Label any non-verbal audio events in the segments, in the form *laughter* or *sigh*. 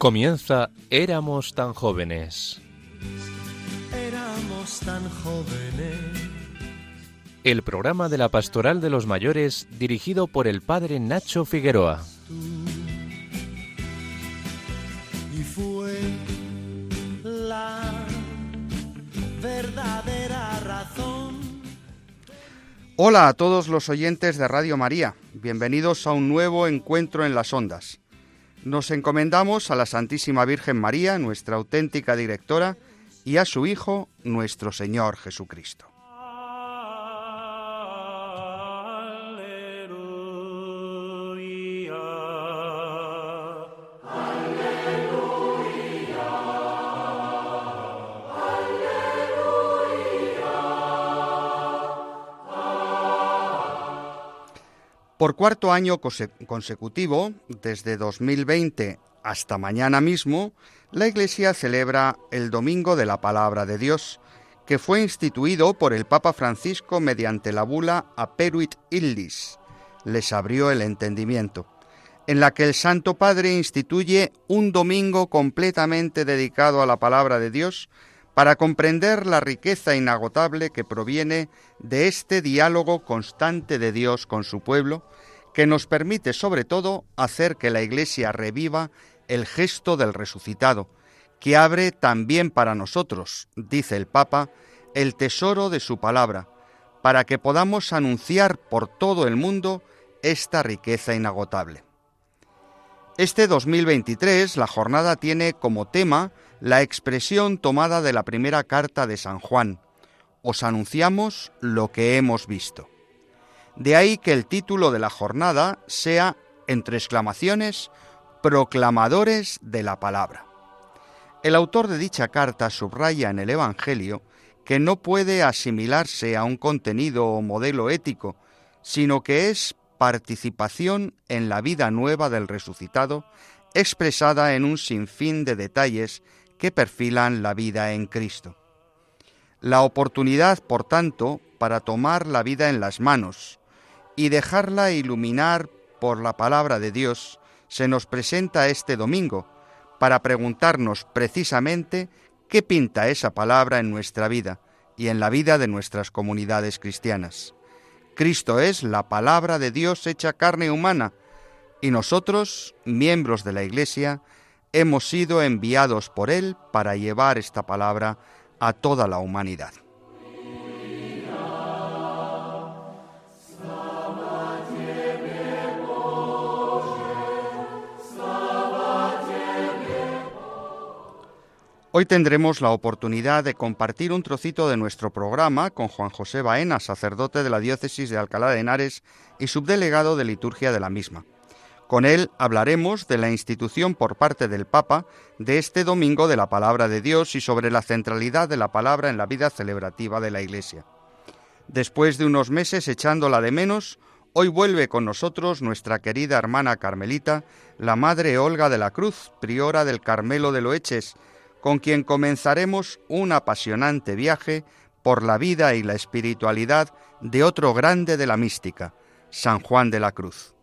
Comienza Éramos tan jóvenes. Éramos tan jóvenes. El programa de la Pastoral de los Mayores dirigido por el padre Nacho Figueroa. Y fue la verdadera razón. Hola a todos los oyentes de Radio María. Bienvenidos a un nuevo encuentro en las ondas. Nos encomendamos a la Santísima Virgen María, nuestra auténtica directora, y a su Hijo, nuestro Señor Jesucristo. Por cuarto año consecutivo, desde 2020 hasta mañana mismo, la Iglesia celebra el Domingo de la Palabra de Dios, que fue instituido por el Papa Francisco mediante la bula Aperuit Illis, les abrió el entendimiento, en la que el Santo Padre instituye un domingo completamente dedicado a la palabra de Dios para comprender la riqueza inagotable que proviene de este diálogo constante de Dios con su pueblo, que nos permite sobre todo hacer que la Iglesia reviva el gesto del resucitado, que abre también para nosotros, dice el Papa, el tesoro de su palabra, para que podamos anunciar por todo el mundo esta riqueza inagotable. Este 2023 la jornada tiene como tema la expresión tomada de la primera carta de San Juan. Os anunciamos lo que hemos visto. De ahí que el título de la jornada sea, entre exclamaciones, Proclamadores de la Palabra. El autor de dicha carta subraya en el Evangelio que no puede asimilarse a un contenido o modelo ético, sino que es participación en la vida nueva del resucitado, expresada en un sinfín de detalles que perfilan la vida en Cristo. La oportunidad, por tanto, para tomar la vida en las manos y dejarla iluminar por la palabra de Dios se nos presenta este domingo para preguntarnos precisamente qué pinta esa palabra en nuestra vida y en la vida de nuestras comunidades cristianas. Cristo es la palabra de Dios hecha carne humana y nosotros, miembros de la Iglesia, hemos sido enviados por Él para llevar esta palabra a toda la humanidad. Hoy tendremos la oportunidad de compartir un trocito de nuestro programa con Juan José Baena, sacerdote de la diócesis de Alcalá de Henares y subdelegado de liturgia de la misma. Con él hablaremos de la institución por parte del Papa de este domingo de la palabra de Dios y sobre la centralidad de la palabra en la vida celebrativa de la Iglesia. Después de unos meses echándola de menos, hoy vuelve con nosotros nuestra querida hermana Carmelita, la Madre Olga de la Cruz, priora del Carmelo de Loeches, con quien comenzaremos un apasionante viaje por la vida y la espiritualidad de otro grande de la mística, San Juan de la Cruz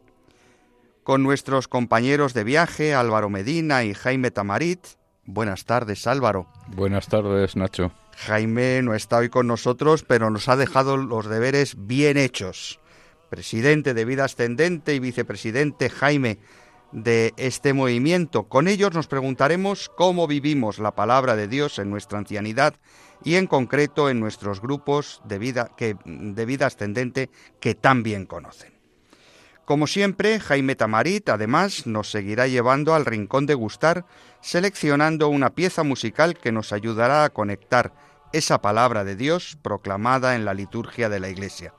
con nuestros compañeros de viaje, Álvaro Medina y Jaime Tamarit. Buenas tardes, Álvaro. Buenas tardes, Nacho. Jaime no está hoy con nosotros, pero nos ha dejado los deberes bien hechos. Presidente de Vida Ascendente y vicepresidente Jaime de este movimiento. Con ellos nos preguntaremos cómo vivimos la palabra de Dios en nuestra ancianidad y en concreto en nuestros grupos de vida, que, de vida ascendente que tan bien conocen. Como siempre, Jaime Tamarit además nos seguirá llevando al rincón de gustar, seleccionando una pieza musical que nos ayudará a conectar esa palabra de Dios proclamada en la liturgia de la Iglesia.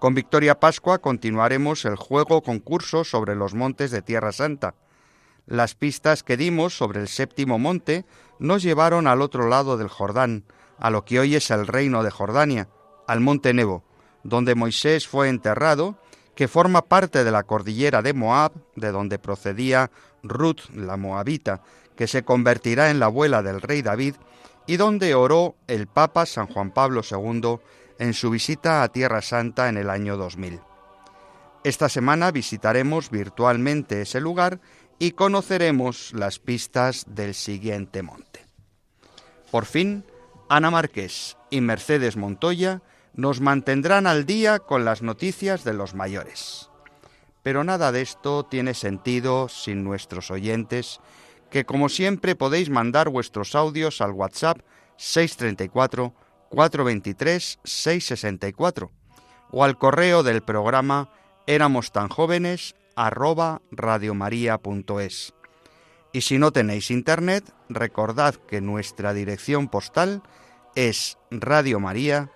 Con Victoria Pascua continuaremos el juego concurso sobre los montes de Tierra Santa. Las pistas que dimos sobre el séptimo monte nos llevaron al otro lado del Jordán, a lo que hoy es el reino de Jordania, al monte Nebo, donde Moisés fue enterrado que forma parte de la cordillera de Moab, de donde procedía Ruth la Moabita, que se convertirá en la abuela del rey David, y donde oró el Papa San Juan Pablo II en su visita a Tierra Santa en el año 2000. Esta semana visitaremos virtualmente ese lugar y conoceremos las pistas del siguiente monte. Por fin, Ana Marqués y Mercedes Montoya nos mantendrán al día con las noticias de los mayores. Pero nada de esto tiene sentido sin nuestros oyentes, que como siempre podéis mandar vuestros audios al WhatsApp 634 423 664 o al correo del programa éramos tan jóvenes arroba radiomaria.es. Y si no tenéis internet, recordad que nuestra dirección postal es Radio María,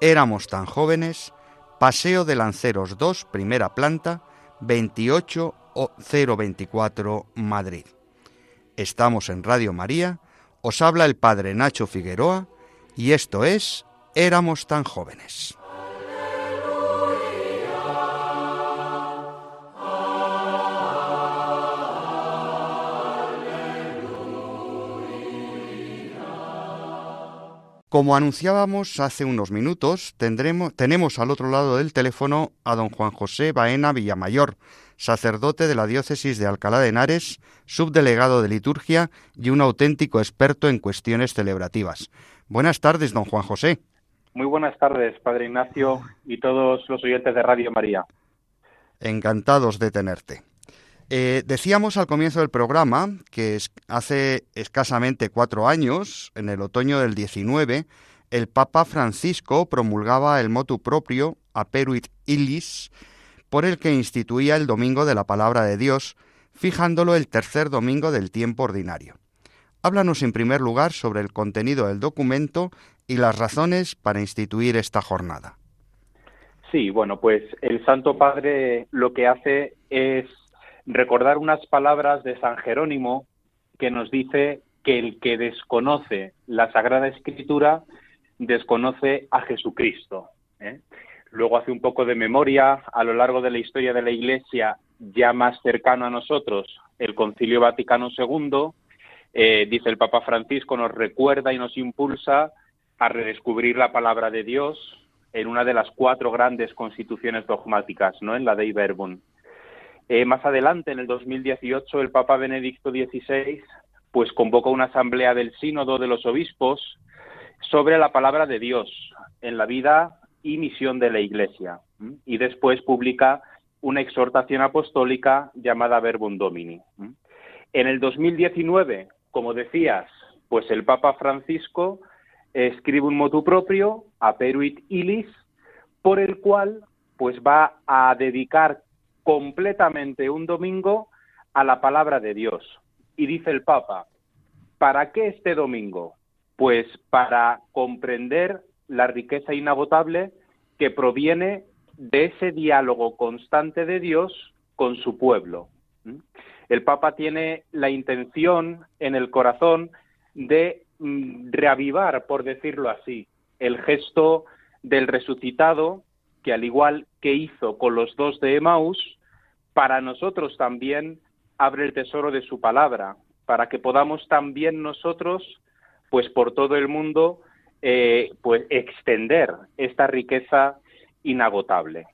éramos tan jóvenes, Paseo de Lanceros 2, primera planta, 28024 Madrid. Estamos en Radio María, os habla el Padre Nacho Figueroa y esto es Éramos tan jóvenes. Como anunciábamos hace unos minutos, tendremos, tenemos al otro lado del teléfono a don Juan José Baena Villamayor, sacerdote de la diócesis de Alcalá de Henares, subdelegado de liturgia y un auténtico experto en cuestiones celebrativas. Buenas tardes, don Juan José. Muy buenas tardes, Padre Ignacio y todos los oyentes de Radio María. Encantados de tenerte. Eh, decíamos al comienzo del programa que hace escasamente cuatro años, en el otoño del 19, el Papa Francisco promulgaba el motu propio Aperuit Illis, por el que instituía el Domingo de la Palabra de Dios, fijándolo el tercer domingo del tiempo ordinario. Háblanos en primer lugar sobre el contenido del documento y las razones para instituir esta jornada. Sí, bueno, pues el Santo Padre lo que hace es recordar unas palabras de San Jerónimo que nos dice que el que desconoce la Sagrada Escritura desconoce a Jesucristo. ¿eh? Luego hace un poco de memoria a lo largo de la historia de la Iglesia, ya más cercano a nosotros, el Concilio Vaticano II, eh, dice el Papa Francisco, nos recuerda y nos impulsa a redescubrir la palabra de Dios en una de las cuatro grandes constituciones dogmáticas, ¿no? En la Dei Verbum. Eh, más adelante, en el 2018, el Papa Benedicto XVI pues convoca una asamblea del Sínodo de los Obispos sobre la palabra de Dios en la vida y misión de la Iglesia. Y después publica una exhortación apostólica llamada Verbum Domini. En el 2019, como decías, pues el Papa Francisco escribe un motu propio, Aperuit Ilis, por el cual pues va a dedicar completamente un domingo a la palabra de Dios. Y dice el Papa, ¿para qué este domingo? Pues para comprender la riqueza inagotable que proviene de ese diálogo constante de Dios con su pueblo. El Papa tiene la intención en el corazón de mm, reavivar, por decirlo así, el gesto del resucitado que al igual que hizo con los dos de Emaús, para nosotros también abre el tesoro de su palabra, para que podamos también nosotros, pues por todo el mundo, eh, pues extender esta riqueza inagotable.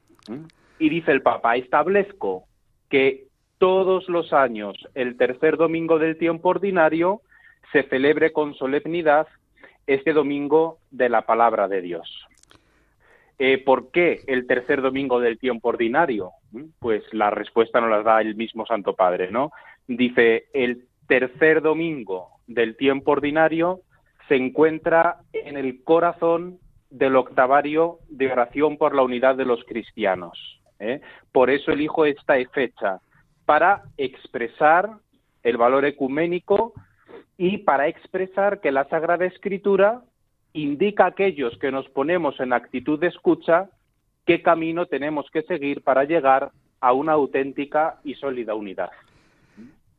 Y dice el Papa, establezco que todos los años, el tercer domingo del tiempo ordinario, se celebre con solemnidad este domingo de la palabra de Dios. Eh, ¿Por qué el tercer domingo del tiempo ordinario? Pues la respuesta nos la da el mismo Santo Padre, ¿no? Dice, el tercer domingo del tiempo ordinario se encuentra en el corazón del octavario de oración por la unidad de los cristianos. ¿eh? Por eso elijo esta fecha, para expresar el valor ecuménico y para expresar que la Sagrada Escritura indica a aquellos que nos ponemos en actitud de escucha qué camino tenemos que seguir para llegar a una auténtica y sólida unidad.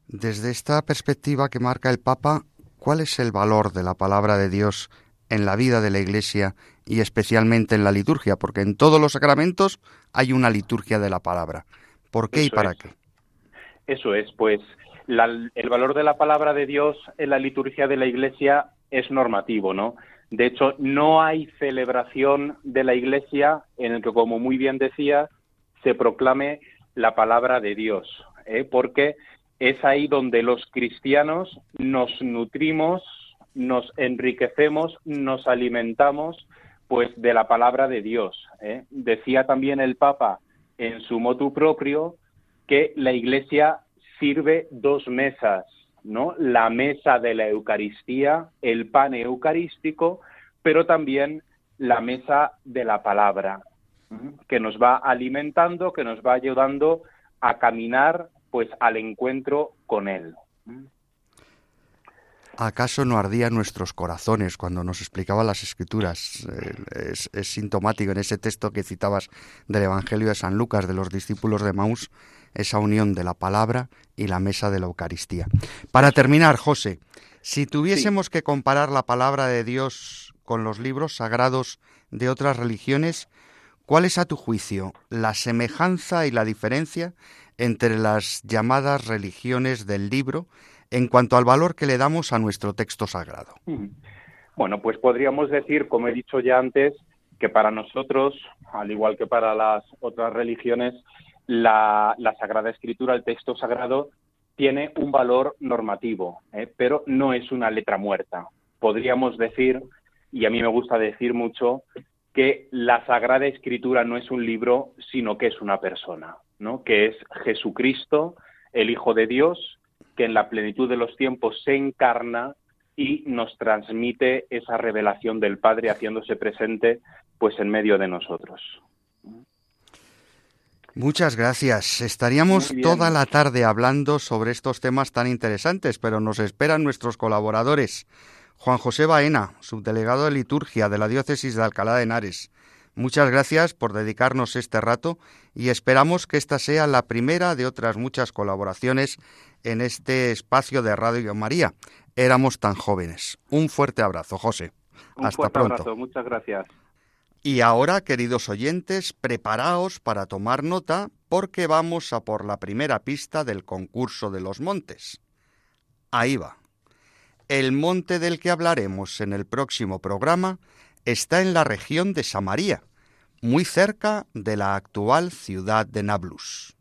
Desde esta perspectiva que marca el Papa, ¿cuál es el valor de la palabra de Dios en la vida de la Iglesia y especialmente en la liturgia? Porque en todos los sacramentos hay una liturgia de la palabra. ¿Por qué y para qué? Eso es, pues el valor de la palabra de Dios en la liturgia de la Iglesia es normativo, ¿no? De hecho, no hay celebración de la Iglesia en el que, como muy bien decía, se proclame la palabra de Dios, ¿eh? porque es ahí donde los cristianos nos nutrimos, nos enriquecemos, nos alimentamos pues de la palabra de Dios. ¿eh? Decía también el Papa en su motu propio que la Iglesia sirve dos mesas, ¿no? La mesa de la Eucaristía, el pan eucarístico, pero también la mesa de la palabra, que nos va alimentando, que nos va ayudando a caminar pues al encuentro con él. ¿Acaso no ardían nuestros corazones cuando nos explicaba las escrituras? Es, sintomático en ese texto que citabas del Evangelio de San Lucas de los discípulos de Maús, esa unión de la palabra y la mesa de la Eucaristía. Para terminar, José, si tuviésemos que comparar la palabra de Dios con los libros sagrados de otras religiones, ¿cuál es a tu juicio la semejanza y la diferencia entre las llamadas religiones del libro en cuanto al valor que le damos a nuestro texto sagrado? Bueno, pues podríamos decir, como he dicho ya antes, que para nosotros, al igual que para las otras religiones, la, Sagrada Escritura, el texto sagrado, tiene un valor normativo, ¿eh? pero no es una letra muerta. Podríamos decir, y a mí me gusta decir mucho, que la Sagrada Escritura no es un libro, sino que es una persona, ¿no? que es Jesucristo, el Hijo de Dios, que en la plenitud de los tiempos se encarna y nos transmite esa revelación del Padre haciéndose presente pues en medio de nosotros. Muchas gracias. Estaríamos toda la tarde hablando sobre estos temas tan interesantes, pero nos esperan nuestros colaboradores. Juan José Baena, subdelegado de liturgia de la diócesis de Alcalá de Henares. Muchas gracias por dedicarnos este rato y esperamos que esta sea la primera de otras muchas colaboraciones en este espacio de Radio María. Éramos tan jóvenes. Un fuerte abrazo, José. Un Hasta fuerte pronto. abrazo, muchas gracias. Y ahora, queridos oyentes, preparaos para tomar nota porque vamos a por la primera pista del concurso de los montes. Ahí va. El monte del que hablaremos en el próximo programa está en la región de Samaria, muy cerca de la actual ciudad de Nablus.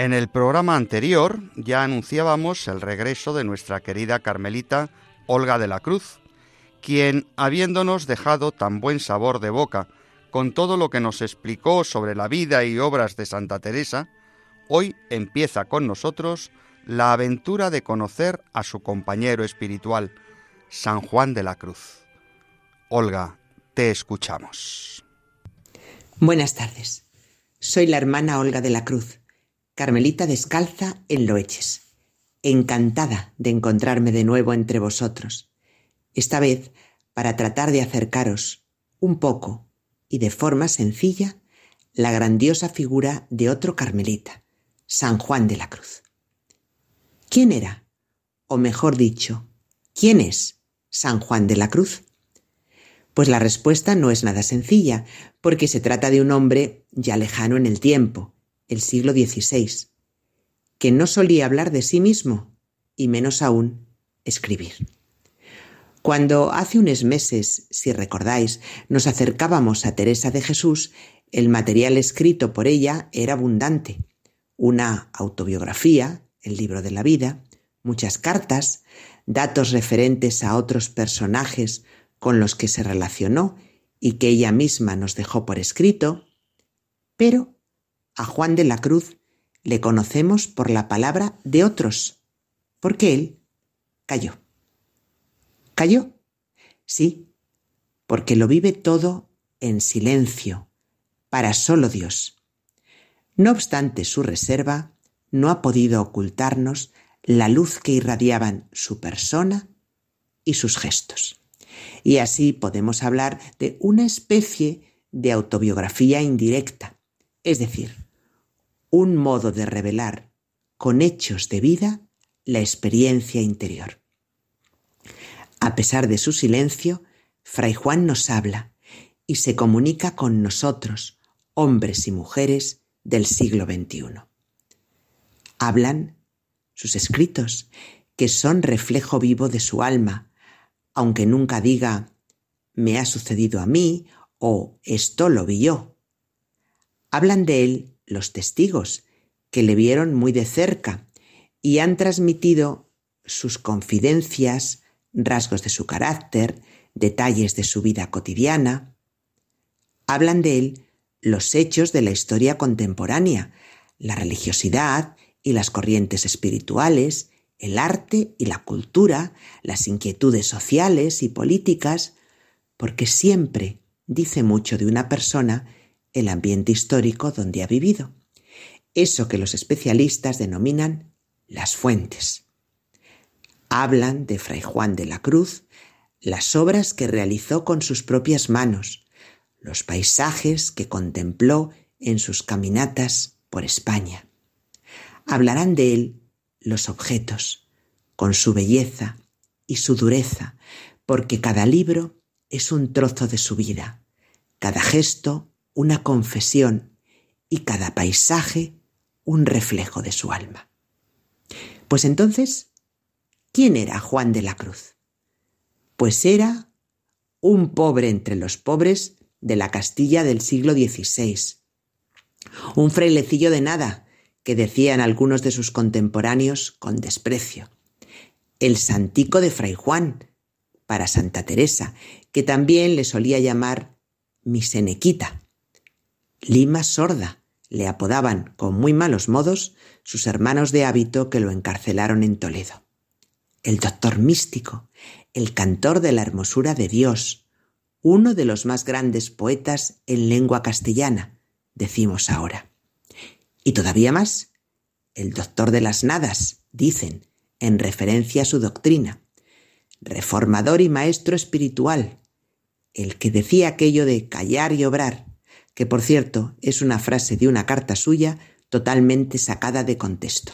En el programa anterior ya anunciábamos el regreso de nuestra querida Carmelita Olga de la Cruz, quien, habiéndonos dejado tan buen sabor de boca con todo lo que nos explicó sobre la vida y obras de Santa Teresa, hoy empieza con nosotros la aventura de conocer a su compañero espiritual, San Juan de la Cruz. Olga, te escuchamos. Buenas tardes. Soy la hermana Olga de la Cruz Carmelita descalza en Loeches, encantada de encontrarme de nuevo entre vosotros, esta vez para tratar de acercaros un poco y de forma sencilla la grandiosa figura de otro Carmelita, San Juan de la Cruz. ¿Quién era? O mejor dicho, ¿quién es San Juan de la Cruz? Pues la respuesta no es nada sencilla, porque se trata de un hombre ya lejano en el tiempo, el siglo XVI, que no solía hablar de sí mismo y menos aún escribir. Cuando hace unos meses, si recordáis, nos acercábamos a Teresa de Jesús, el material escrito por ella era abundante. Una autobiografía, el libro de la vida, muchas cartas, datos referentes a otros personajes con los que se relacionó y que ella misma nos dejó por escrito, pero a Juan de la Cruz le conocemos por la palabra de otros, porque él cayó. ¿Cayó? Sí, porque lo vive todo en silencio, para solo Dios. No obstante su reserva, no ha podido ocultarnos la luz que irradiaban su persona y sus gestos. Y así podemos hablar de una especie de autobiografía indirecta, es decir, un modo de revelar con hechos de vida la experiencia interior. A pesar de su silencio, Fray Juan nos habla y se comunica con nosotros, hombres y mujeres del siglo XXI. Hablan sus escritos, que son reflejo vivo de su alma, aunque nunca diga me ha sucedido a mí o esto lo vi yo. Hablan de él los testigos, que le vieron muy de cerca y han transmitido sus confidencias, rasgos de su carácter, detalles de su vida cotidiana. Hablan de él los hechos de la historia contemporánea, la religiosidad y las corrientes espirituales, el arte y la cultura, las inquietudes sociales y políticas, porque siempre dice mucho de una persona el ambiente histórico donde ha vivido. Eso que los especialistas denominan las fuentes. Hablan de Fray Juan de la Cruz, las obras que realizó con sus propias manos, los paisajes que contempló en sus caminatas por España. Hablarán de él los objetos, con su belleza y su dureza, porque cada libro es un trozo de su vida, cada gesto una confesión y cada paisaje un reflejo de su alma. Pues entonces, ¿quién era Juan de la Cruz? Pues era un pobre entre los pobres de la Castilla del siglo XVI, un frailecillo de nada, que decían algunos de sus contemporáneos con desprecio, el santico de Fray Juan, para Santa Teresa, que también le solía llamar mi senequita. Lima sorda, le apodaban con muy malos modos sus hermanos de hábito que lo encarcelaron en Toledo. El doctor místico, el cantor de la hermosura de Dios, uno de los más grandes poetas en lengua castellana, decimos ahora. Y todavía más, el doctor de las nadas, dicen, en referencia a su doctrina, reformador y maestro espiritual, el que decía aquello de callar y obrar, que por cierto es una frase de una carta suya totalmente sacada de contexto.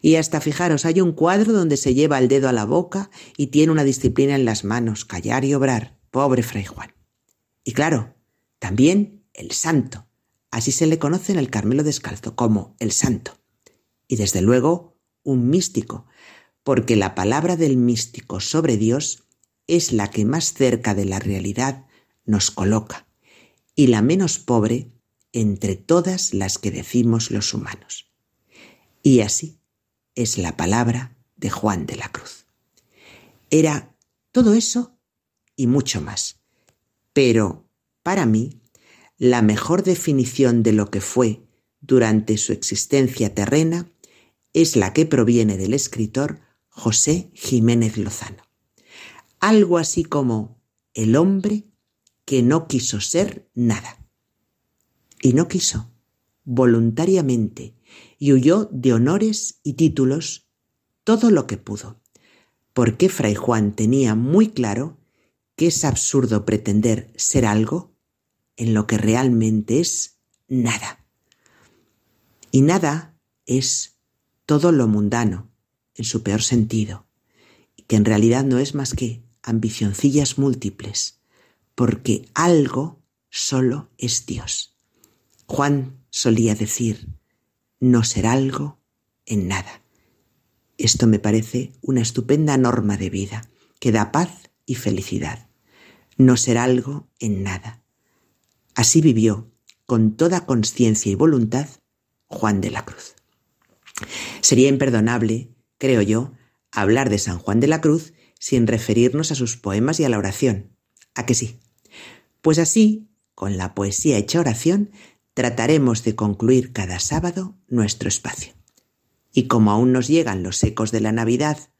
Y hasta fijaros, hay un cuadro donde se lleva el dedo a la boca y tiene una disciplina en las manos, callar y obrar, pobre Fray Juan. Y claro, también el santo, así se le conoce en el Carmelo Descalzo como el santo. Y desde luego, un místico, porque la palabra del místico sobre Dios es la que más cerca de la realidad nos coloca y la menos pobre entre todas las que decimos los humanos. Y así es la palabra de Juan de la Cruz. Era todo eso y mucho más. Pero, para mí, la mejor definición de lo que fue durante su existencia terrena es la que proviene del escritor José Jiménez Lozano. Algo así como el hombre que no quiso ser nada. Y no quiso, voluntariamente, y huyó de honores y títulos todo lo que pudo, porque Fray Juan tenía muy claro que es absurdo pretender ser algo en lo que realmente es nada. Y nada es todo lo mundano, en su peor sentido, que en realidad no es más que ambicioncillas múltiples, porque algo solo es Dios. Juan solía decir, no ser algo en nada. Esto me parece una estupenda norma de vida que da paz y felicidad. No ser algo en nada. Así vivió, con toda conciencia y voluntad, Juan de la Cruz. Sería imperdonable, creo yo, hablar de San Juan de la Cruz sin referirnos a sus poemas y a la oración. ¿A que sí? Pues así, con la poesía hecha oración, trataremos de concluir cada sábado nuestro espacio. Y como aún nos llegan los ecos de la Navidad,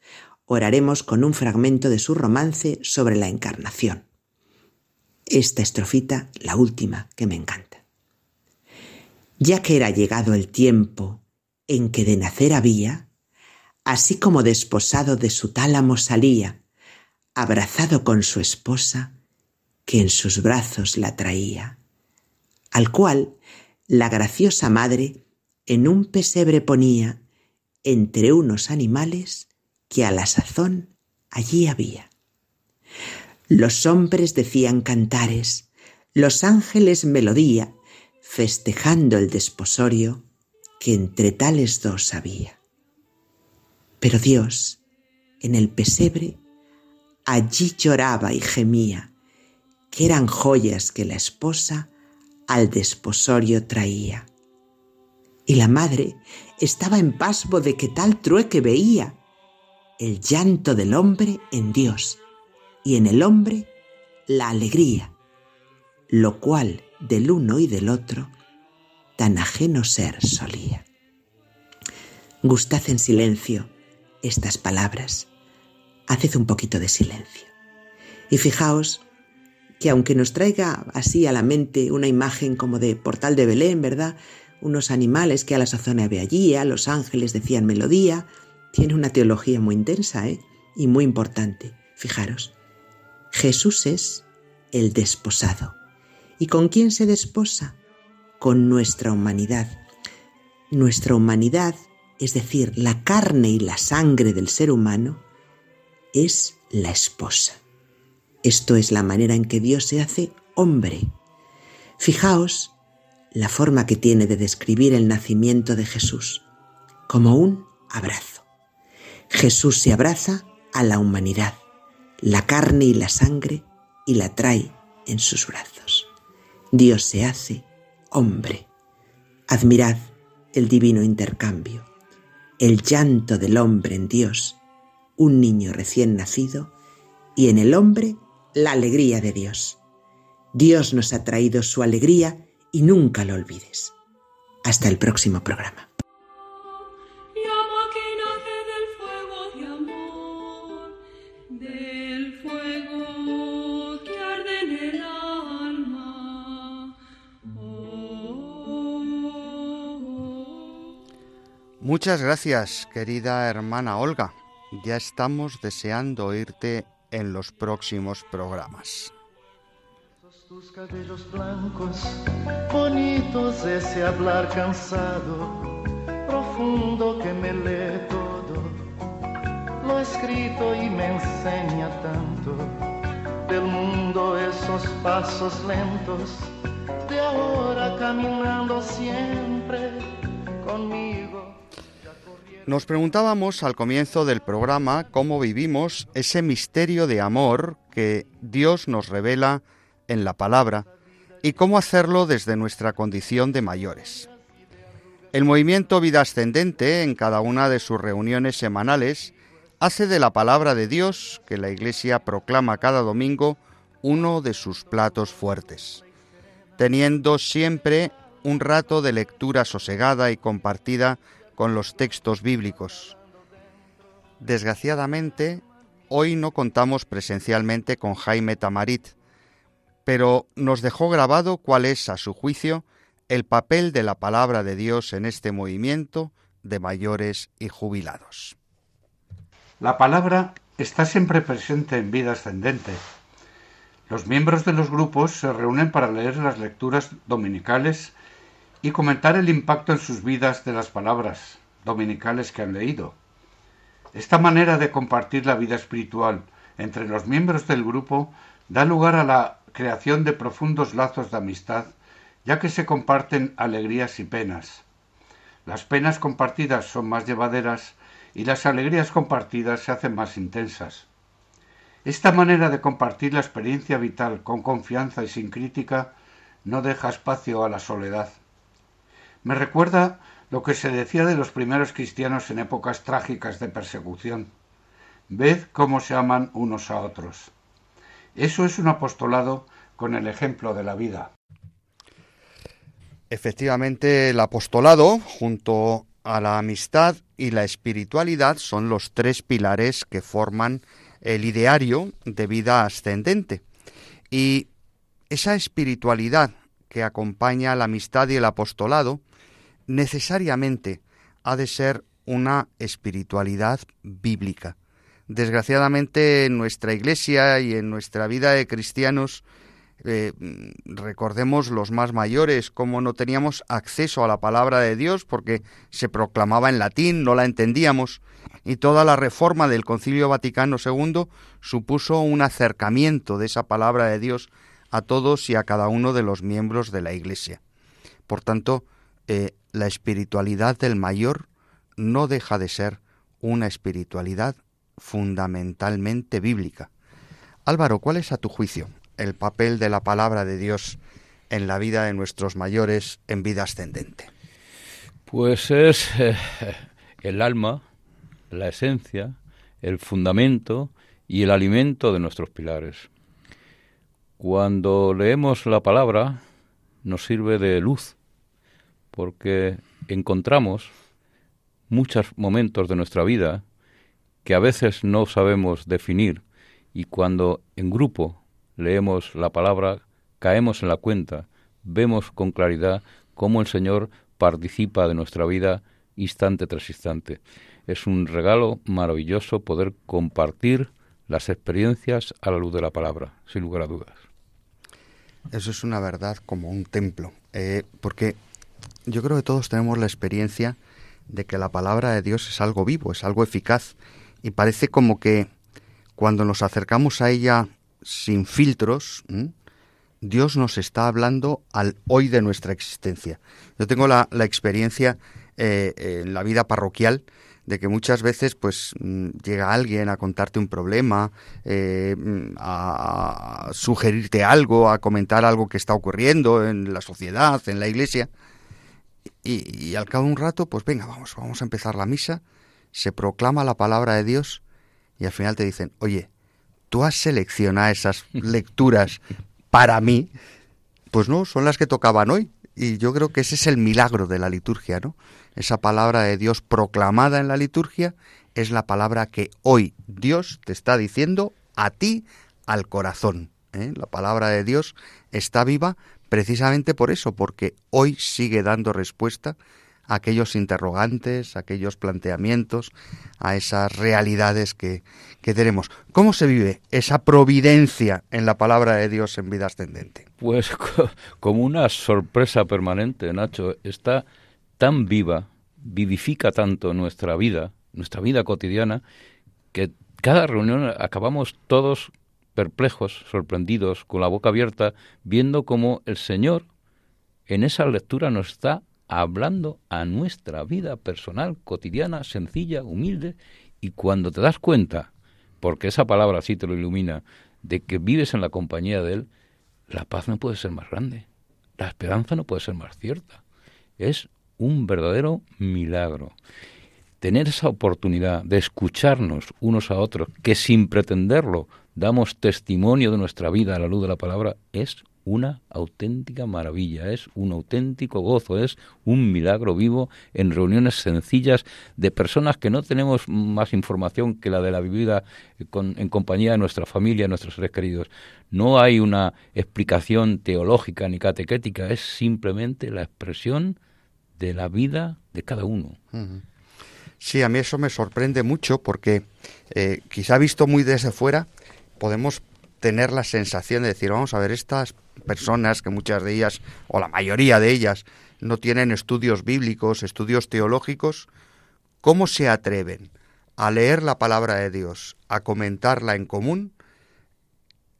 oraremos con un fragmento de su romance sobre la encarnación. Esta estrofita, la última, que me encanta. Ya que era llegado el tiempo en que de nacer había, así como desposado de su tálamo salía, abrazado con su esposa, que en sus brazos la traía, al cual la graciosa madre en un pesebre ponía entre unos animales que a la sazón allí había. Los hombres decían cantares, los ángeles melodía, festejando el desposorio que entre tales dos había. Pero Dios, en el pesebre, allí lloraba y gemía, eran joyas que la esposa al desposorio traía. Y la madre estaba en pasmo de que tal trueque veía, el llanto del hombre en Dios y en el hombre la alegría, lo cual del uno y del otro tan ajeno ser solía. Gustad en silencio estas palabras, haced un poquito de silencio. Y fijaos que aunque nos traiga así a la mente una imagen como de portal de Belén, ¿verdad? Unos animales que a la sazón había allí, a los ángeles decían melodía, tiene una teología muy intensa ¿eh? y muy importante. Fijaros, Jesús es el desposado. ¿Y con quién se desposa? Con nuestra humanidad. Nuestra humanidad, es decir, la carne y la sangre del ser humano, es la esposa. Esto es la manera en que Dios se hace hombre. Fijaos la forma que tiene de describir el nacimiento de Jesús, como un abrazo. Jesús se abraza a la humanidad, la carne y la sangre, y la trae en sus brazos. Dios se hace hombre. Admirad el divino intercambio, el llanto del hombre en Dios, un niño recién nacido, y en el hombre la alegría de Dios. Dios nos ha traído su alegría y nunca lo olvides. Hasta el próximo programa. Muchas gracias, querida hermana Olga. Ya estamos deseando oírte en los próximos programas. Tus cabellos blancos, bonitos, ese hablar cansado, profundo que me lee todo, lo escrito y me enseña tanto del mundo esos pasos lentos, de ahora caminando siempre conmigo. Nos preguntábamos al comienzo del programa cómo vivimos ese misterio de amor que Dios nos revela en la palabra y cómo hacerlo desde nuestra condición de mayores. El movimiento Vida Ascendente, en cada una de sus reuniones semanales, hace de la palabra de Dios, que la Iglesia proclama cada domingo, uno de sus platos fuertes, teniendo siempre un rato de lectura sosegada y compartida con los textos bíblicos. Desgraciadamente, hoy no contamos presencialmente con Jaime Tamarit, pero nos dejó grabado cuál es, a su juicio, el papel de la palabra de Dios en este movimiento de mayores y jubilados. La palabra está siempre presente en vida ascendente. Los miembros de los grupos se reúnen para leer las lecturas dominicales y comentar el impacto en sus vidas de las palabras dominicales que han leído. Esta manera de compartir la vida espiritual entre los miembros del grupo da lugar a la creación de profundos lazos de amistad, ya que se comparten alegrías y penas. Las penas compartidas son más llevaderas y las alegrías compartidas se hacen más intensas. Esta manera de compartir la experiencia vital con confianza y sin crítica no deja espacio a la soledad. Me recuerda lo que se decía de los primeros cristianos en épocas trágicas de persecución. Ved cómo se aman unos a otros. Eso es un apostolado con el ejemplo de la vida. Efectivamente, el apostolado, junto a la amistad y la espiritualidad, son los tres pilares que forman el ideario de vida ascendente. Y esa espiritualidad que acompaña la amistad y el apostolado necesariamente ha de ser una espiritualidad bíblica. Desgraciadamente en nuestra iglesia y en nuestra vida de cristianos eh, recordemos los más mayores, cómo no teníamos acceso a la palabra de Dios porque se proclamaba en latín, no la entendíamos, y toda la reforma del Concilio Vaticano II supuso un acercamiento de esa palabra de Dios a todos y a cada uno de los miembros de la Iglesia. Por tanto, eh, la espiritualidad del mayor no deja de ser una espiritualidad fundamentalmente bíblica. Álvaro, ¿cuál es a tu juicio el papel de la palabra de Dios en la vida de nuestros mayores en vida ascendente? Pues es eh, el alma, la esencia, el fundamento y el alimento de nuestros pilares. Cuando leemos la palabra nos sirve de luz, porque encontramos muchos momentos de nuestra vida que a veces no sabemos definir y cuando en grupo leemos la palabra caemos en la cuenta, vemos con claridad cómo el Señor participa de nuestra vida instante tras instante. Es un regalo maravilloso poder compartir las experiencias a la luz de la palabra, sin lugar a dudas. Eso es una verdad como un templo, eh, porque yo creo que todos tenemos la experiencia de que la palabra de Dios es algo vivo, es algo eficaz, y parece como que cuando nos acercamos a ella sin filtros, Dios nos está hablando al hoy de nuestra existencia. Yo tengo la, experiencia eh, en la vida parroquial de que muchas veces pues mm, llega alguien a contarte un problema, eh, mm, a, sugerirte algo, a comentar algo que está ocurriendo en la sociedad, en la iglesia, y, y, al cabo de un rato, pues venga, vamos, vamos a empezar la misa, se proclama la palabra de Dios y al final te dicen, oye, tú has seleccionado esas *laughs* lecturas para mí, pues no, son las que tocaban hoy. Y yo creo que ese es el milagro de la liturgia, ¿no? Esa palabra de Dios proclamada en la liturgia es la palabra que hoy Dios te está diciendo a ti al corazón. ¿Eh? La palabra de Dios está viva precisamente por eso, porque hoy sigue dando respuesta a aquellos interrogantes, a aquellos planteamientos, a esas realidades que, que tenemos. ¿Cómo se vive esa providencia en la palabra de Dios en vida ascendente? Pues *laughs* como una sorpresa permanente, Nacho. Está tan viva, vivifica tanto nuestra vida, nuestra vida cotidiana, que cada reunión acabamos todos perplejos, sorprendidos, con la boca abierta, viendo cómo el Señor en esa lectura nos está hablando a nuestra vida personal, cotidiana, sencilla, humilde, y cuando te das cuenta, porque esa palabra así te lo ilumina, de que vives en la compañía de Él, la paz no puede ser más grande, la esperanza no puede ser más cierta. Es un verdadero milagro. Tener esa oportunidad de escucharnos unos a otros, que sin pretenderlo damos testimonio de nuestra vida a la luz de la palabra, es una auténtica maravilla, es un auténtico gozo, es un milagro vivo en reuniones sencillas de personas que no tenemos más información que la de la vivida en compañía de nuestra familia, nuestros seres queridos. No hay una explicación teológica ni catequética, es simplemente la expresión de la vida de cada uno. Sí, a mí eso me sorprende mucho porque eh, quizá visto muy desde fuera podemos tener la sensación de decir, vamos a ver, estas personas que muchas de ellas, o la mayoría de ellas, no tienen estudios bíblicos, estudios teológicos, ¿cómo se atreven a leer la palabra de Dios, a comentarla en común,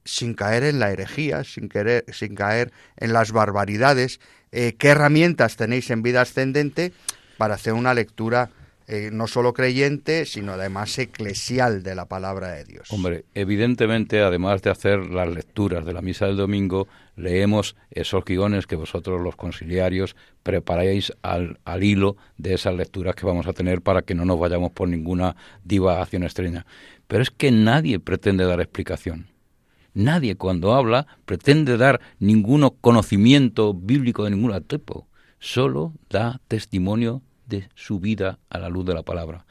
sin caer en la herejía, sin, querer, sin caer en las barbaridades? Eh, ¿Qué herramientas tenéis en vida ascendente para hacer una lectura eh, no solo creyente, sino además eclesial de la palabra de Dios. Hombre, evidentemente, además de hacer las lecturas de la misa del domingo, leemos esos guiones que vosotros, los conciliarios, preparáis al, al hilo de esas lecturas que vamos a tener para que no nos vayamos por ninguna divagación extraña. Pero es que nadie pretende dar explicación. Nadie cuando habla pretende dar ningún conocimiento bíblico de ningún tipo. Solo da testimonio de su vida a la luz de la palabra.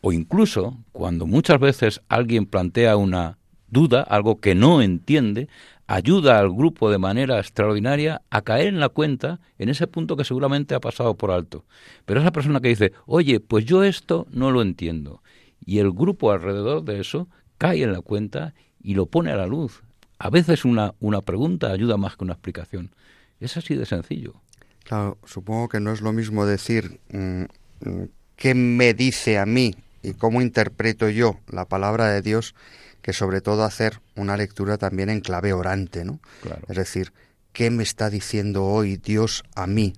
O incluso cuando muchas veces alguien plantea una duda, algo que no entiende, ayuda al grupo de manera extraordinaria a caer en la cuenta en ese punto que seguramente ha pasado por alto. Pero esa persona que dice, oye, pues yo esto no lo entiendo, y el grupo alrededor de eso cae en la cuenta y lo pone a la luz, A veces una, una pregunta ayuda más que una explicación. Es así de sencillo. Claro, supongo que no es lo mismo decir mm, mm, qué me dice a mí y cómo interpreto yo la palabra de Dios que sobre todo hacer una lectura también en clave orante, ¿no? Es decir, ¿qué me está diciendo hoy Dios a mí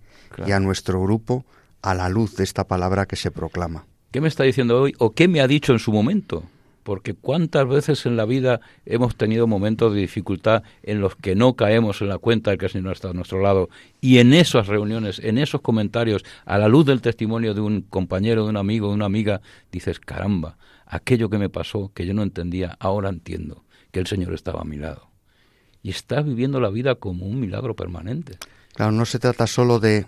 y a nuestro grupo a la luz de esta palabra que se proclama? ¿Qué me está diciendo hoy o qué me ha dicho en su momento? Porque cuántas veces en la vida hemos tenido momentos de dificultad en los que no caemos en la cuenta de que el Señor está a nuestro lado. Y en esas reuniones, en esos comentarios, a la luz del testimonio de un compañero, de un amigo, de una amiga, dices, caramba, aquello que me pasó, que yo no entendía, ahora entiendo que el Señor estaba a mi lado. Y está viviendo la vida como un milagro permanente. Claro, no se trata solo de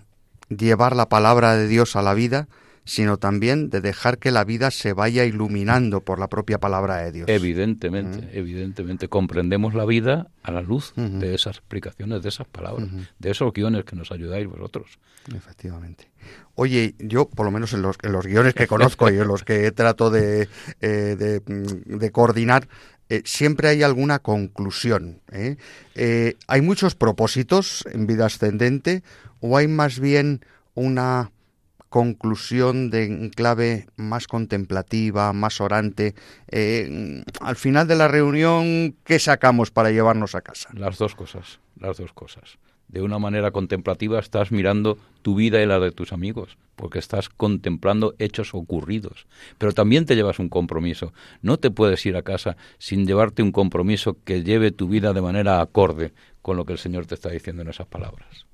llevar la palabra de Dios a la vida, sino también de dejar que la vida se vaya iluminando por la propia palabra de Dios. Evidentemente, evidentemente. Comprendemos la vida a la luz de esas explicaciones, de esas palabras, de esos guiones que nos ayudáis vosotros. Efectivamente. Oye, yo, por lo menos en los, en los guiones que conozco y en los que trato de, eh, mm, de, coordinar, eh, siempre hay alguna conclusión. ¿eh? hay muchos propósitos en vida ascendente o hay más bien una conclusión de clave más contemplativa, más orante. Eh, al final de la reunión, ¿qué sacamos para llevarnos a casa? Las dos cosas, las dos cosas. De una manera contemplativa estás mirando tu vida y la de tus amigos, porque estás contemplando hechos ocurridos. Pero también te llevas un compromiso. No te puedes ir a casa sin llevarte un compromiso que lleve tu vida de manera acorde con lo que el Señor te está diciendo en esas palabras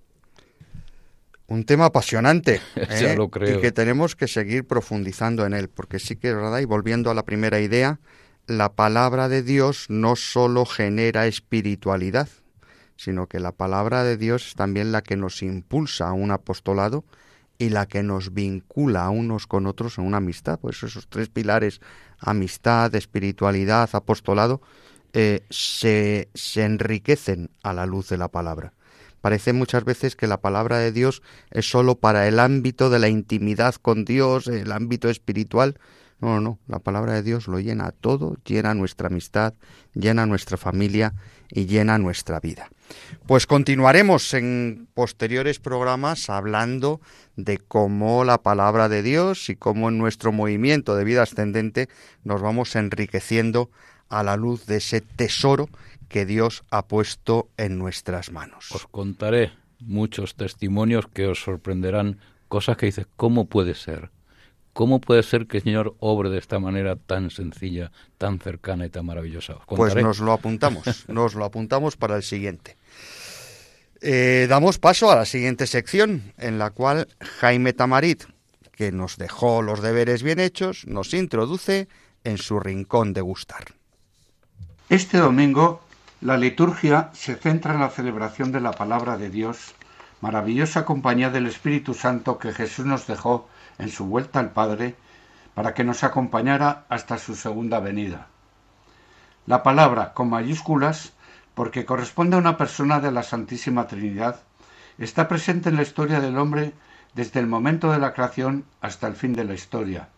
un tema apasionante *laughs* ¿eh? lo creo. y que tenemos que seguir profundizando en él, porque sí que es verdad, y volviendo a la primera idea, la palabra de Dios no solo genera espiritualidad, sino que la palabra de Dios es también la que nos impulsa a un apostolado y la que nos vincula a unos con otros en una amistad. Pues esos tres pilares, amistad, espiritualidad, apostolado, eh, se, se enriquecen a la luz de la palabra. Parece muchas veces que la palabra de Dios es sólo para el ámbito de la intimidad con Dios, el ámbito espiritual. No, no, no, la palabra de Dios lo llena todo, llena nuestra amistad, llena nuestra familia y llena nuestra vida. Pues continuaremos en posteriores programas hablando de cómo la palabra de Dios y cómo en nuestro movimiento de vida ascendente nos vamos enriqueciendo a la luz de ese tesoro que Dios ha puesto en nuestras manos. Os contaré muchos testimonios que os sorprenderán, cosas que dices, ¿cómo puede ser? ¿Cómo puede ser que el Señor obre de esta manera tan sencilla, tan cercana y tan maravillosa? Pues nos lo apuntamos, *laughs* nos lo apuntamos para el siguiente. Eh, damos paso a la siguiente sección, en la cual Jaime Tamarit, que nos dejó los deberes bien hechos, nos introduce en su rincón de gustar. Este domingo la liturgia se centra en la celebración de la palabra de Dios, maravillosa compañía del Espíritu Santo que Jesús nos dejó en su vuelta al Padre para que nos acompañara hasta su segunda venida. La palabra con mayúsculas, porque corresponde a una persona de la Santísima Trinidad, está presente en la historia del hombre desde el momento de la creación hasta el fin de la historia.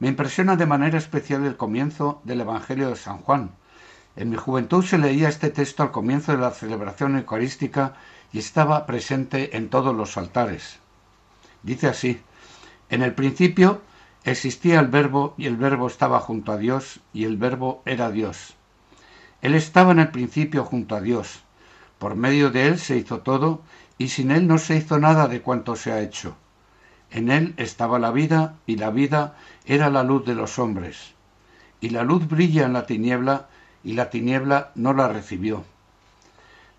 Me impresiona de manera especial el comienzo del Evangelio de San Juan, en mi juventud se leía este texto al comienzo de la celebración eucarística y estaba presente en todos los altares. Dice así, en el principio existía el verbo y el verbo estaba junto a Dios y el verbo era Dios. Él estaba en el principio junto a Dios. Por medio de él se hizo todo y sin él no se hizo nada de cuanto se ha hecho. En él estaba la vida y la vida era la luz de los hombres. Y la luz brilla en la tiniebla y la tiniebla no la recibió.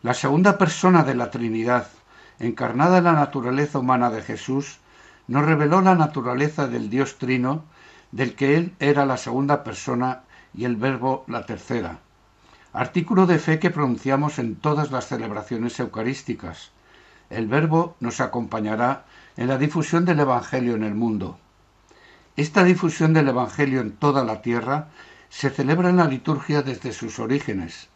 La segunda persona de la Trinidad, encarnada en la naturaleza humana de Jesús, nos reveló la naturaleza del Dios Trino, del que Él era la segunda persona y el Verbo la tercera. Artículo de fe que pronunciamos en todas las celebraciones eucarísticas. El Verbo nos acompañará en la difusión del Evangelio en el mundo. Esta difusión del Evangelio en toda la tierra se celebra en la liturgia desde sus orígenes.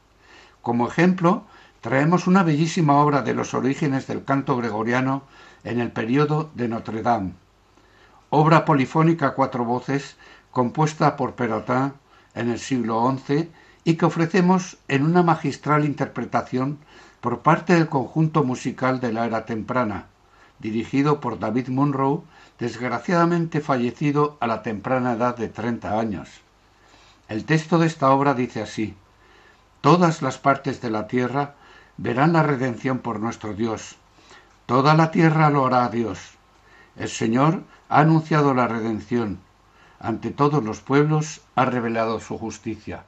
Como ejemplo, traemos una bellísima obra de los orígenes del canto gregoriano en el periodo de Notre Dame, obra polifónica a cuatro voces compuesta por Perotin en el siglo XI y que ofrecemos en una magistral interpretación por parte del conjunto musical de la era temprana, dirigido por David Munro, desgraciadamente fallecido a la temprana edad de 30 años. El texto de esta obra dice así, Todas las partes de la tierra verán la redención por nuestro Dios. Toda la tierra lo hará Dios. El Señor ha anunciado la redención. Ante todos los pueblos ha revelado su justicia.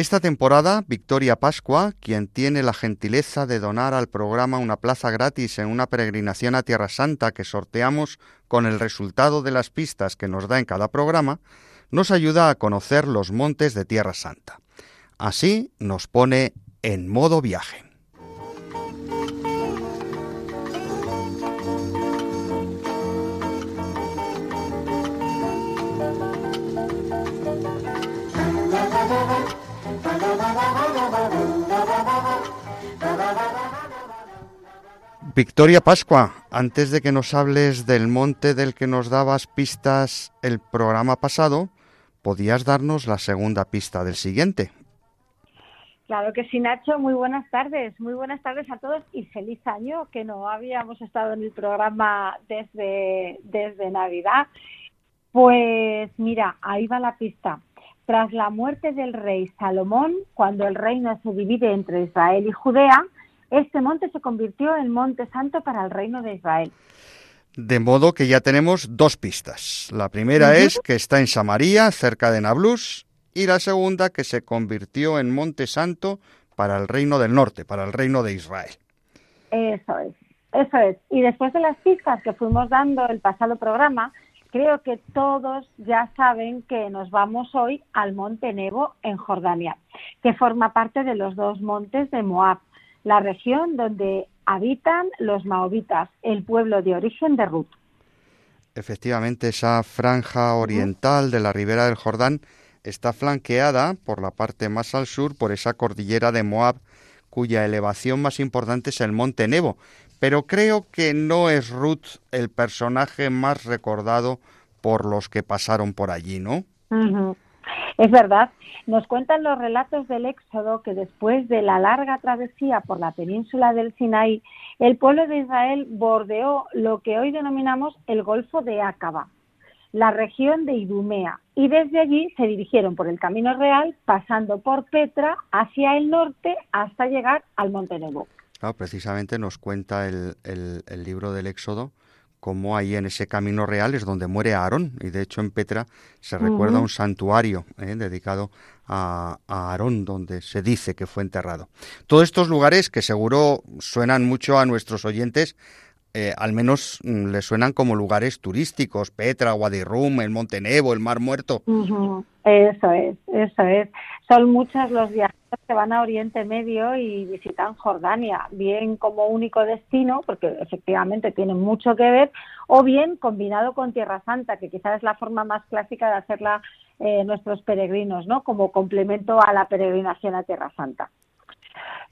Esta temporada, Victoria Pascua, quien tiene la gentileza de donar al programa una plaza gratis en una peregrinación a Tierra Santa que sorteamos con el resultado de las pistas que nos da en cada programa, nos ayuda a conocer los montes de Tierra Santa. Así nos pone en modo viaje. Victoria Pascua, antes de que nos hables del monte del que nos dabas pistas el programa pasado, ¿podías darnos la segunda pista del siguiente? Claro que sí, Nacho. Muy buenas tardes. Muy buenas tardes a todos y feliz año, que no habíamos estado en el programa desde, desde Navidad. Pues mira, ahí va la pista. Tras la muerte del rey Salomón, cuando el reino se divide entre Israel y Judea, este monte se convirtió en monte santo para el reino de Israel. De modo que ya tenemos dos pistas. La primera es que está en Samaria, cerca de Nablus, y la segunda que se convirtió en monte santo para el reino del norte, para el reino de Israel. Eso es, eso es. Y después de las pistas que fuimos dando el pasado programa, creo que todos ya saben que nos vamos hoy al monte Nebo en Jordania, que forma parte de los dos montes de Moab, la región donde habitan los maobitas, el pueblo de origen de Ruth. Efectivamente, esa franja oriental de la ribera del Jordán está flanqueada por la parte más al sur por esa cordillera de Moab, cuya elevación más importante es el monte Nebo. Pero creo que no es Ruth el personaje más recordado por los que pasaron por allí, ¿no? Es verdad. Nos cuentan los relatos del Éxodo que después de la larga travesía por la península del Sinaí, el pueblo de Israel bordeó lo que hoy denominamos el Golfo de Acaba la región de Idumea y desde allí se dirigieron por el Camino Real pasando por Petra hacia el norte hasta llegar al Monte Nebo. precisamente nos cuenta el, el, libro del Éxodo cómo ahí en ese camino real es donde muere Aarón y de hecho en Petra se recuerda un santuario eh, dedicado a, a, Aarón donde se dice que fue enterrado. Todos estos lugares que seguro suenan mucho a nuestros oyentes eh, al menos mm, le suenan como lugares turísticos, Petra, Guadirum, el Monte Nebo, el Mar Muerto. Eso es, eso es. Son muchos los viajeros que van a Oriente Medio y visitan Jordania, bien como único destino, porque efectivamente tienen mucho que ver, o bien combinado con Tierra Santa, que quizás es la forma más clásica de hacerla eh, nuestros peregrinos, ¿no? Como complemento a la peregrinación a Tierra Santa.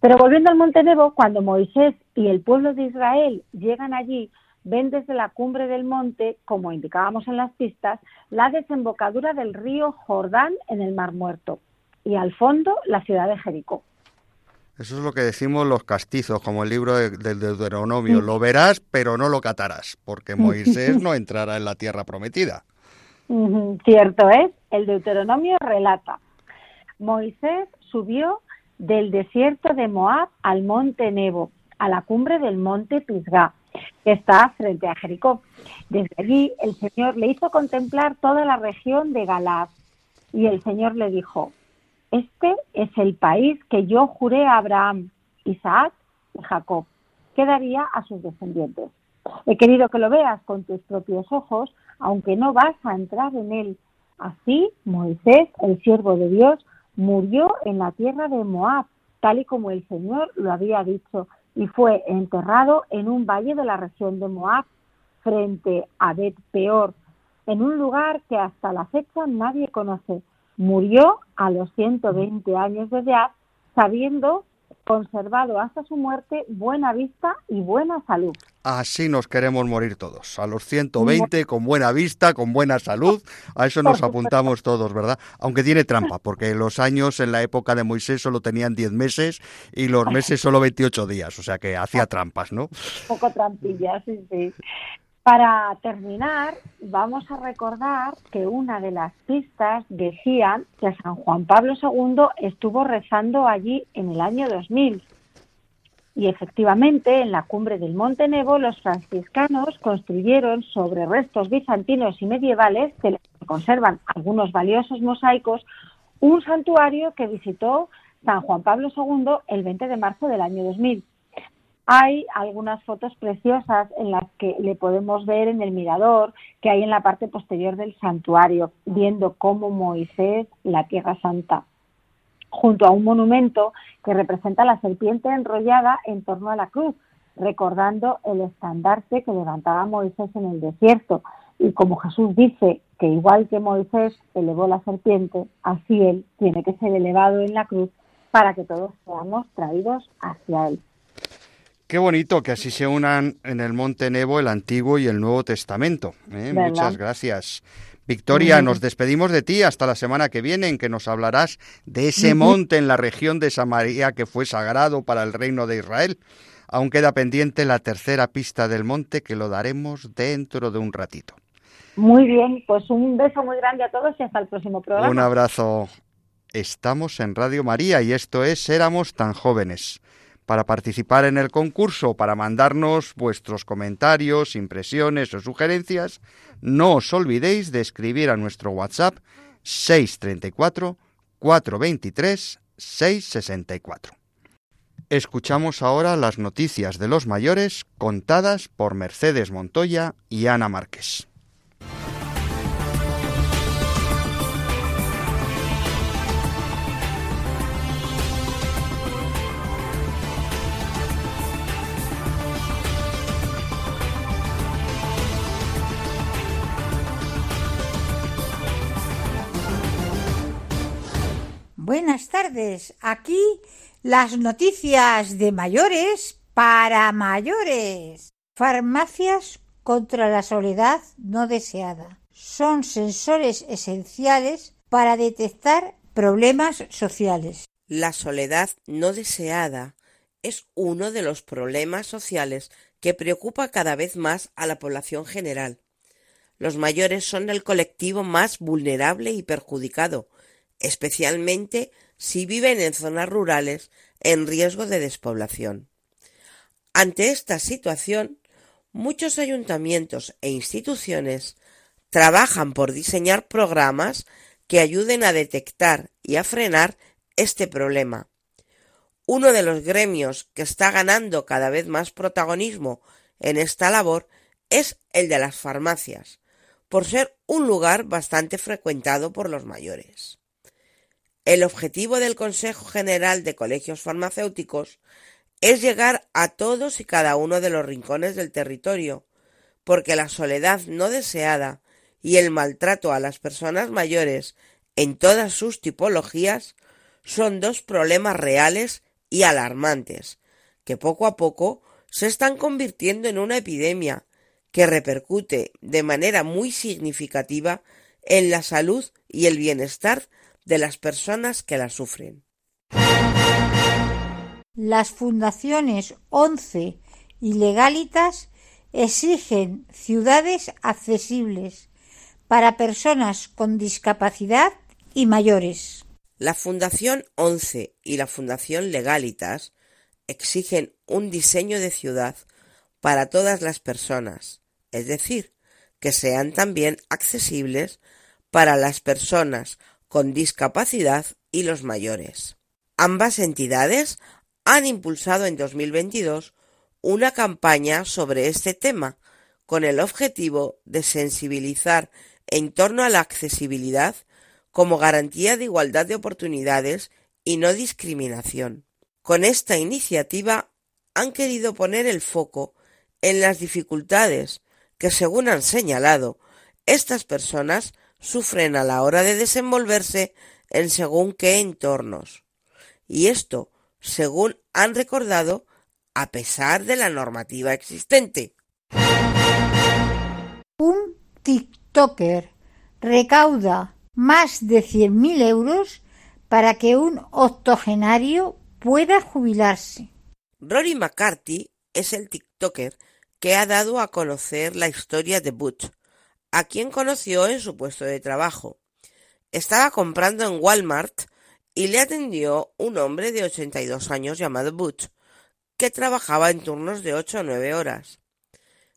Pero volviendo al Monte Nebo, cuando Moisés y el pueblo de Israel llegan allí, ven desde la cumbre del monte, como indicábamos en las pistas, la desembocadura del río Jordán en el Mar Muerto y al fondo la ciudad de Jericó. Eso es lo que decimos los castizos, como el libro del Deuteronomio. Lo verás, pero no lo catarás, porque Moisés *laughs* no entrará en la tierra prometida. Cierto es, el Deuteronomio relata. Moisés subió del desierto de Moab al monte Nebo, a la cumbre del monte Pisgah, que está frente a Jericó. Desde allí el Señor le hizo contemplar toda la región de Galaad y el Señor le dijo, este es el país que yo juré a Abraham, Isaac y Jacob, que daría a sus descendientes. He querido que lo veas con tus propios ojos, aunque no vas a entrar en él. Así Moisés, el siervo de Dios, murió en la tierra de Moab, tal y como el Señor lo había dicho, y fue enterrado en un valle de la región de Moab, frente a Bet Peor, en un lugar que hasta la fecha nadie conoce. Murió a los 120 años de edad, sabiendo conservado hasta su muerte buena vista y buena salud. Así nos queremos morir todos, a los 120, con buena vista, con buena salud, a eso nos *laughs* apuntamos todos, ¿verdad? Aunque tiene trampa, porque los años en la época de Moisés solo tenían 10 meses y los meses solo 28 días, o sea que hacía *laughs* trampas, ¿no? poco trampilla, sí, sí. Para terminar, vamos a recordar que una de las pistas decía que San Juan Pablo II estuvo rezando allí en el año 2000. Y efectivamente, en la cumbre del Monte Nebo, los franciscanos construyeron sobre restos bizantinos y medievales, que conservan algunos valiosos mosaicos, un santuario que visitó San Juan Pablo II el 20 de marzo del año 2000. Hay algunas fotos preciosas en las que le podemos ver en el mirador que hay en la parte posterior del santuario, viendo cómo Moisés, la Tierra Santa, junto a un monumento que representa la serpiente enrollada en torno a la cruz, recordando el estandarte que levantaba Moisés en el desierto. Y como Jesús dice que igual que Moisés elevó la serpiente, así él tiene que ser elevado en la cruz para que todos seamos traídos hacia él. Qué bonito que así se unan en el Monte Nebo el Antiguo y el Nuevo Testamento. ¿eh? Muchas gracias. Victoria, nos despedimos de ti hasta la semana que viene en que nos hablarás de ese monte en la región de Samaria que fue sagrado para el reino de Israel. Aún queda pendiente la tercera pista del monte que lo daremos dentro de un ratito. Muy bien, pues un beso muy grande a todos y hasta el próximo programa. Un abrazo. Estamos en Radio María y esto es Éramos tan jóvenes Para participar en el concurso, para mandarnos vuestros comentarios, impresiones o sugerencias, no os olvidéis de escribir a nuestro WhatsApp 634 423 664. Escuchamos ahora las noticias de los mayores contadas por Mercedes Montoya y Ana Márquez. Buenas tardes. Aquí las noticias de mayores para mayores. Farmacias contra la soledad no deseada. Son sensores esenciales para detectar problemas sociales. La soledad no deseada es uno de los problemas sociales que preocupa cada vez más a la población general. Los mayores son el colectivo más vulnerable y perjudicado, especialmente si viven en zonas rurales en riesgo de despoblación. Ante esta situación, muchos ayuntamientos e instituciones trabajan por diseñar programas que ayuden a detectar y a frenar este problema. Uno de los gremios que está ganando cada vez más protagonismo en esta labor es el de las farmacias, por ser un lugar bastante frecuentado por los mayores. El objetivo del Consejo General de Colegios Farmacéuticos es llegar a todos y cada uno de los rincones del territorio, porque la soledad no deseada y el maltrato a las personas mayores en todas sus tipologías son dos problemas reales y alarmantes, que poco a poco se están convirtiendo en una epidemia que repercute de manera muy significativa en la salud y el bienestar de las personas que la sufren. Las fundaciones ONCE y Legalitas exigen ciudades accesibles para personas con discapacidad y mayores. La Fundación ONCE y la Fundación Legalitas exigen un diseño de ciudad para todas las personas, es decir, que sean también accesibles para las personas con discapacidad y los mayores. Ambas entidades han impulsado en 2022 una campaña sobre este tema con el objetivo de sensibilizar en torno a la accesibilidad como garantía de igualdad de oportunidades y no discriminación. Con esta iniciativa han querido poner el foco en las dificultades que, según han señalado, estas personas sufren a la hora de desenvolverse en según qué entornos. Y esto, según han recordado, a pesar de la normativa existente. Un TikToker recauda más de 100.000 euros para que un octogenario pueda jubilarse. Rory McCarthy es el TikToker que ha dado a conocer la historia de Butch, a quien conoció en su puesto de trabajo. Estaba comprando en Walmart y le atendió un hombre de 82 años llamado Butch, que trabajaba en turnos de 8 o 9 horas.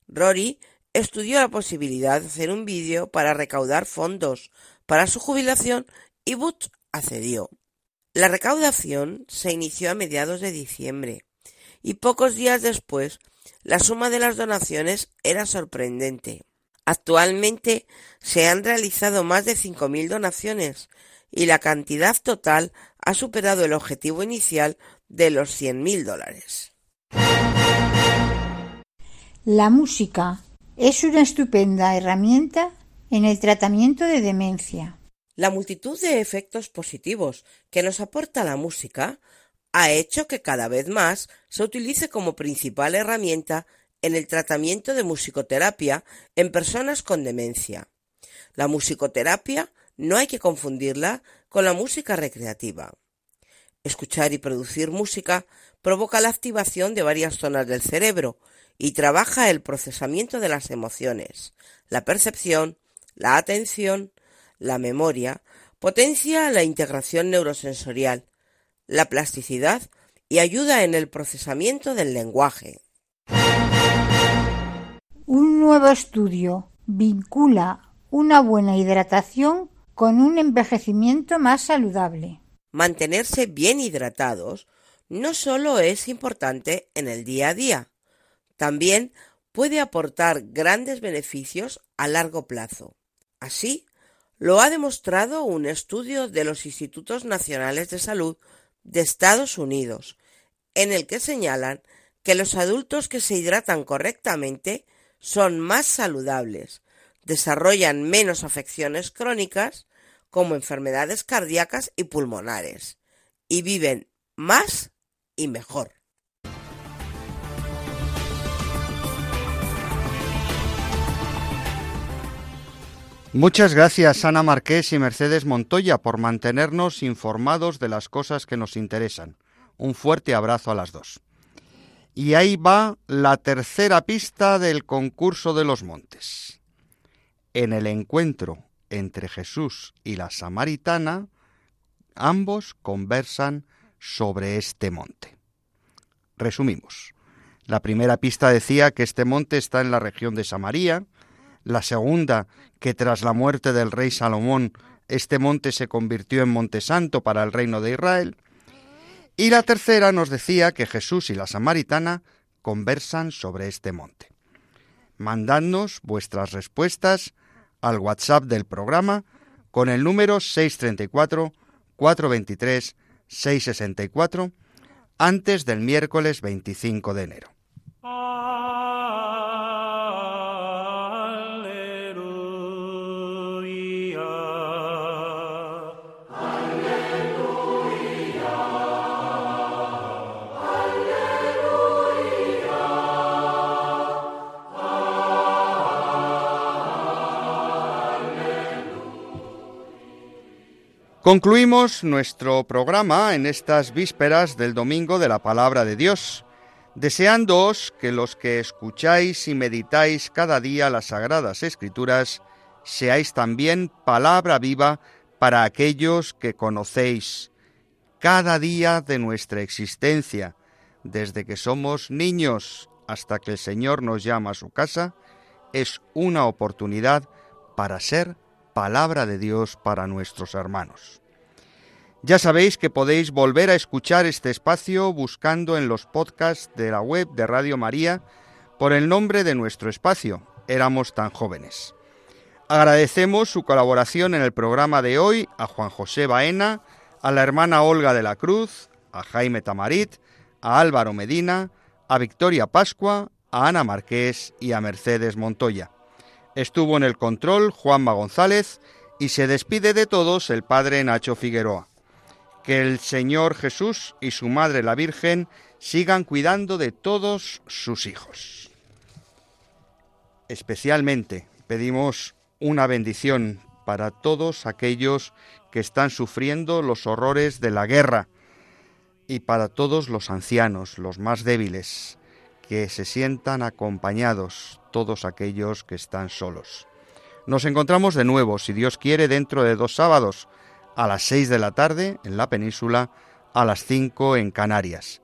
Rory estudió la posibilidad de hacer un vídeo para recaudar fondos para su jubilación y Butch accedió. La recaudación se inició a mediados de diciembre y pocos días después la suma de las donaciones era sorprendente. Actualmente se han realizado más de 5.000 donaciones y la cantidad total ha superado el objetivo inicial de los 100.000 dólares. La música es una estupenda herramienta en el tratamiento de demencia. La multitud de efectos positivos que nos aporta la música ha hecho que cada vez más se utilice como principal herramienta en el tratamiento de musicoterapia en personas con demencia. La musicoterapia no hay que confundirla con la música recreativa. Escuchar y producir música provoca la activación de varias zonas del cerebro y trabaja el procesamiento de las emociones, la percepción, la atención, la memoria, potencia la integración neurosensorial, la plasticidad y ayuda en el procesamiento del lenguaje. Un nuevo estudio vincula una buena hidratación con un envejecimiento más saludable. Mantenerse bien hidratados no solo es importante en el día a día, también puede aportar grandes beneficios a largo plazo. Así, lo ha demostrado un estudio de los Institutos Nacionales de Salud de Estados Unidos, en el que señalan que los adultos que se hidratan correctamente son más saludables, desarrollan menos afecciones crónicas como enfermedades cardíacas y pulmonares, y viven más y mejor. Muchas gracias Ana Marqués y Mercedes Montoya por mantenernos informados de las cosas que nos interesan. Un fuerte abrazo a las dos. Y ahí va la tercera pista del concurso de los montes. En el encuentro entre Jesús y la samaritana, ambos conversan sobre este monte. Resumimos. La primera pista decía que este monte está en la región de Samaria, la segunda que tras la muerte del rey Salomón este monte se convirtió en monte santo para el reino de Israel, y la tercera nos decía que Jesús y la samaritana conversan sobre este monte. Mandadnos vuestras respuestas al WhatsApp del programa con el número 634 423 664 antes del miércoles 25 de enero. Concluimos nuestro programa en estas vísperas del Domingo de la Palabra de Dios, deseándoos que los que escucháis y meditáis cada día las Sagradas Escrituras seáis también palabra viva para aquellos que conocéis cada día de nuestra existencia, desde que somos niños hasta que el Señor nos llama a su casa, es una oportunidad para ser palabra de Dios para nuestros hermanos. Ya sabéis que podéis volver a escuchar este espacio buscando en los podcasts de la web de Radio María por el nombre de nuestro espacio, Éramos tan jóvenes. Agradecemos su colaboración en el programa de hoy a Juan José Baena, a la hermana Olga de la Cruz, a Jaime Tamarit, a Álvaro Medina, a Victoria Pascua, a Ana Marqués y a Mercedes Montoya. Estuvo en el control Juanma González y se despide de todos el padre Nacho Figueroa. Que el Señor Jesús y su Madre la Virgen sigan cuidando de todos sus hijos. Especialmente pedimos una bendición para todos aquellos que están sufriendo los horrores de la guerra y para todos los ancianos, los más débiles, que se sientan acompañados todos aquellos que están solos. Nos encontramos de nuevo, si Dios quiere, dentro de dos sábados, a las seis de la tarde en la península, a las cinco en Canarias.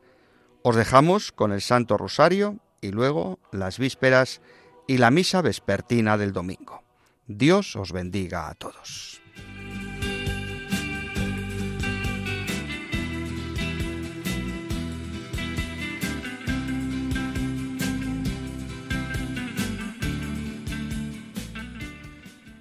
Os dejamos con el Santo Rosario y luego las vísperas y la misa vespertina del domingo. Dios os bendiga a todos.